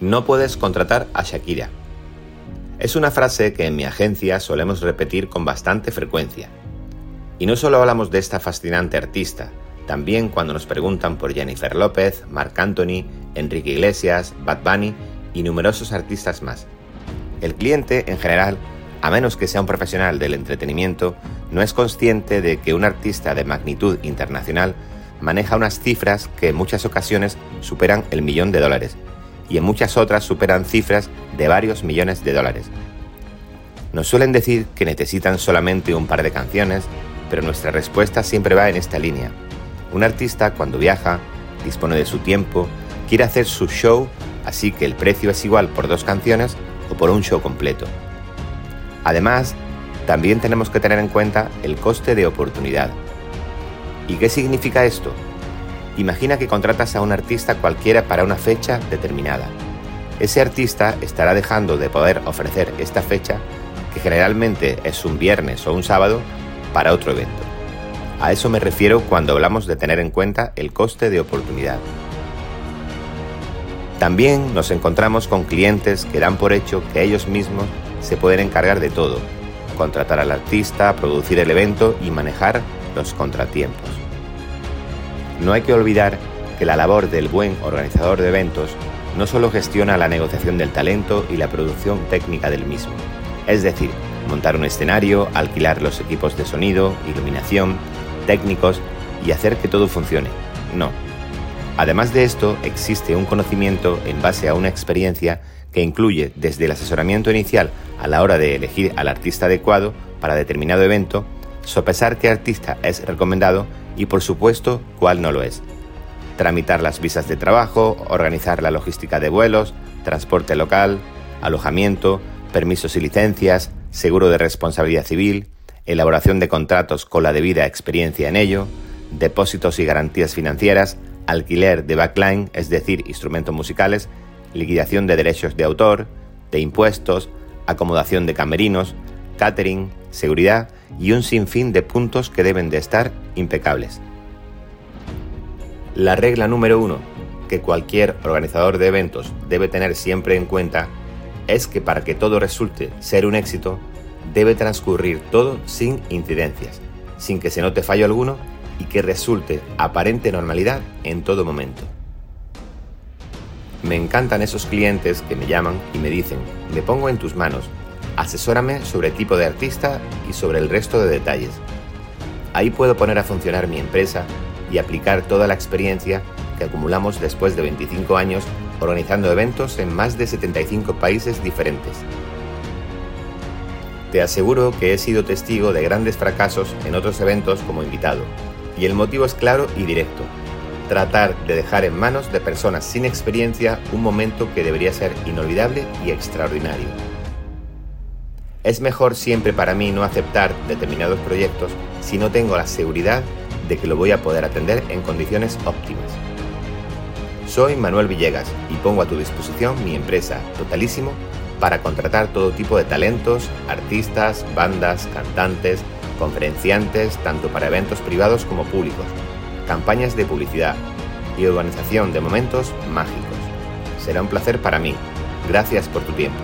No puedes contratar a Shakira. Es una frase que en mi agencia solemos repetir con bastante frecuencia. Y no solo hablamos de esta fascinante artista, también cuando nos preguntan por Jennifer López, Marc Anthony, Enrique Iglesias, Bad Bunny y numerosos artistas más. El cliente, en general, a menos que sea un profesional del entretenimiento, no es consciente de que un artista de magnitud internacional maneja unas cifras que en muchas ocasiones superan el millón de dólares y en muchas otras superan cifras de varios millones de dólares. Nos suelen decir que necesitan solamente un par de canciones, pero nuestra respuesta siempre va en esta línea. Un artista cuando viaja, dispone de su tiempo, quiere hacer su show, así que el precio es igual por dos canciones o por un show completo. Además, también tenemos que tener en cuenta el coste de oportunidad. ¿Y qué significa esto? Imagina que contratas a un artista cualquiera para una fecha determinada. Ese artista estará dejando de poder ofrecer esta fecha, que generalmente es un viernes o un sábado, para otro evento. A eso me refiero cuando hablamos de tener en cuenta el coste de oportunidad. También nos encontramos con clientes que dan por hecho que ellos mismos se pueden encargar de todo, contratar al artista, producir el evento y manejar los contratiempos. No hay que olvidar que la labor del buen organizador de eventos no solo gestiona la negociación del talento y la producción técnica del mismo, es decir, montar un escenario, alquilar los equipos de sonido, iluminación, técnicos y hacer que todo funcione. No. Además de esto, existe un conocimiento en base a una experiencia que incluye desde el asesoramiento inicial a la hora de elegir al artista adecuado para determinado evento, sopesar qué artista es recomendado y por supuesto cuál no lo es. Tramitar las visas de trabajo, organizar la logística de vuelos, transporte local, alojamiento, permisos y licencias, seguro de responsabilidad civil, elaboración de contratos con la debida experiencia en ello, depósitos y garantías financieras, alquiler de backline, es decir, instrumentos musicales, liquidación de derechos de autor, de impuestos, acomodación de camerinos, catering, seguridad y un sinfín de puntos que deben de estar impecables. La regla número uno que cualquier organizador de eventos debe tener siempre en cuenta es que para que todo resulte ser un éxito, debe transcurrir todo sin incidencias, sin que se note fallo alguno y que resulte aparente normalidad en todo momento. Me encantan esos clientes que me llaman y me dicen, me pongo en tus manos, asesórame sobre tipo de artista y sobre el resto de detalles. Ahí puedo poner a funcionar mi empresa y aplicar toda la experiencia que acumulamos después de 25 años organizando eventos en más de 75 países diferentes. Te aseguro que he sido testigo de grandes fracasos en otros eventos como invitado, y el motivo es claro y directo. Tratar de dejar en manos de personas sin experiencia un momento que debería ser inolvidable y extraordinario. Es mejor siempre para mí no aceptar determinados proyectos si no tengo la seguridad de que lo voy a poder atender en condiciones óptimas. Soy Manuel Villegas y pongo a tu disposición mi empresa Totalísimo para contratar todo tipo de talentos, artistas, bandas, cantantes, conferenciantes, tanto para eventos privados como públicos, campañas de publicidad y organización de momentos mágicos. Será un placer para mí. Gracias por tu tiempo.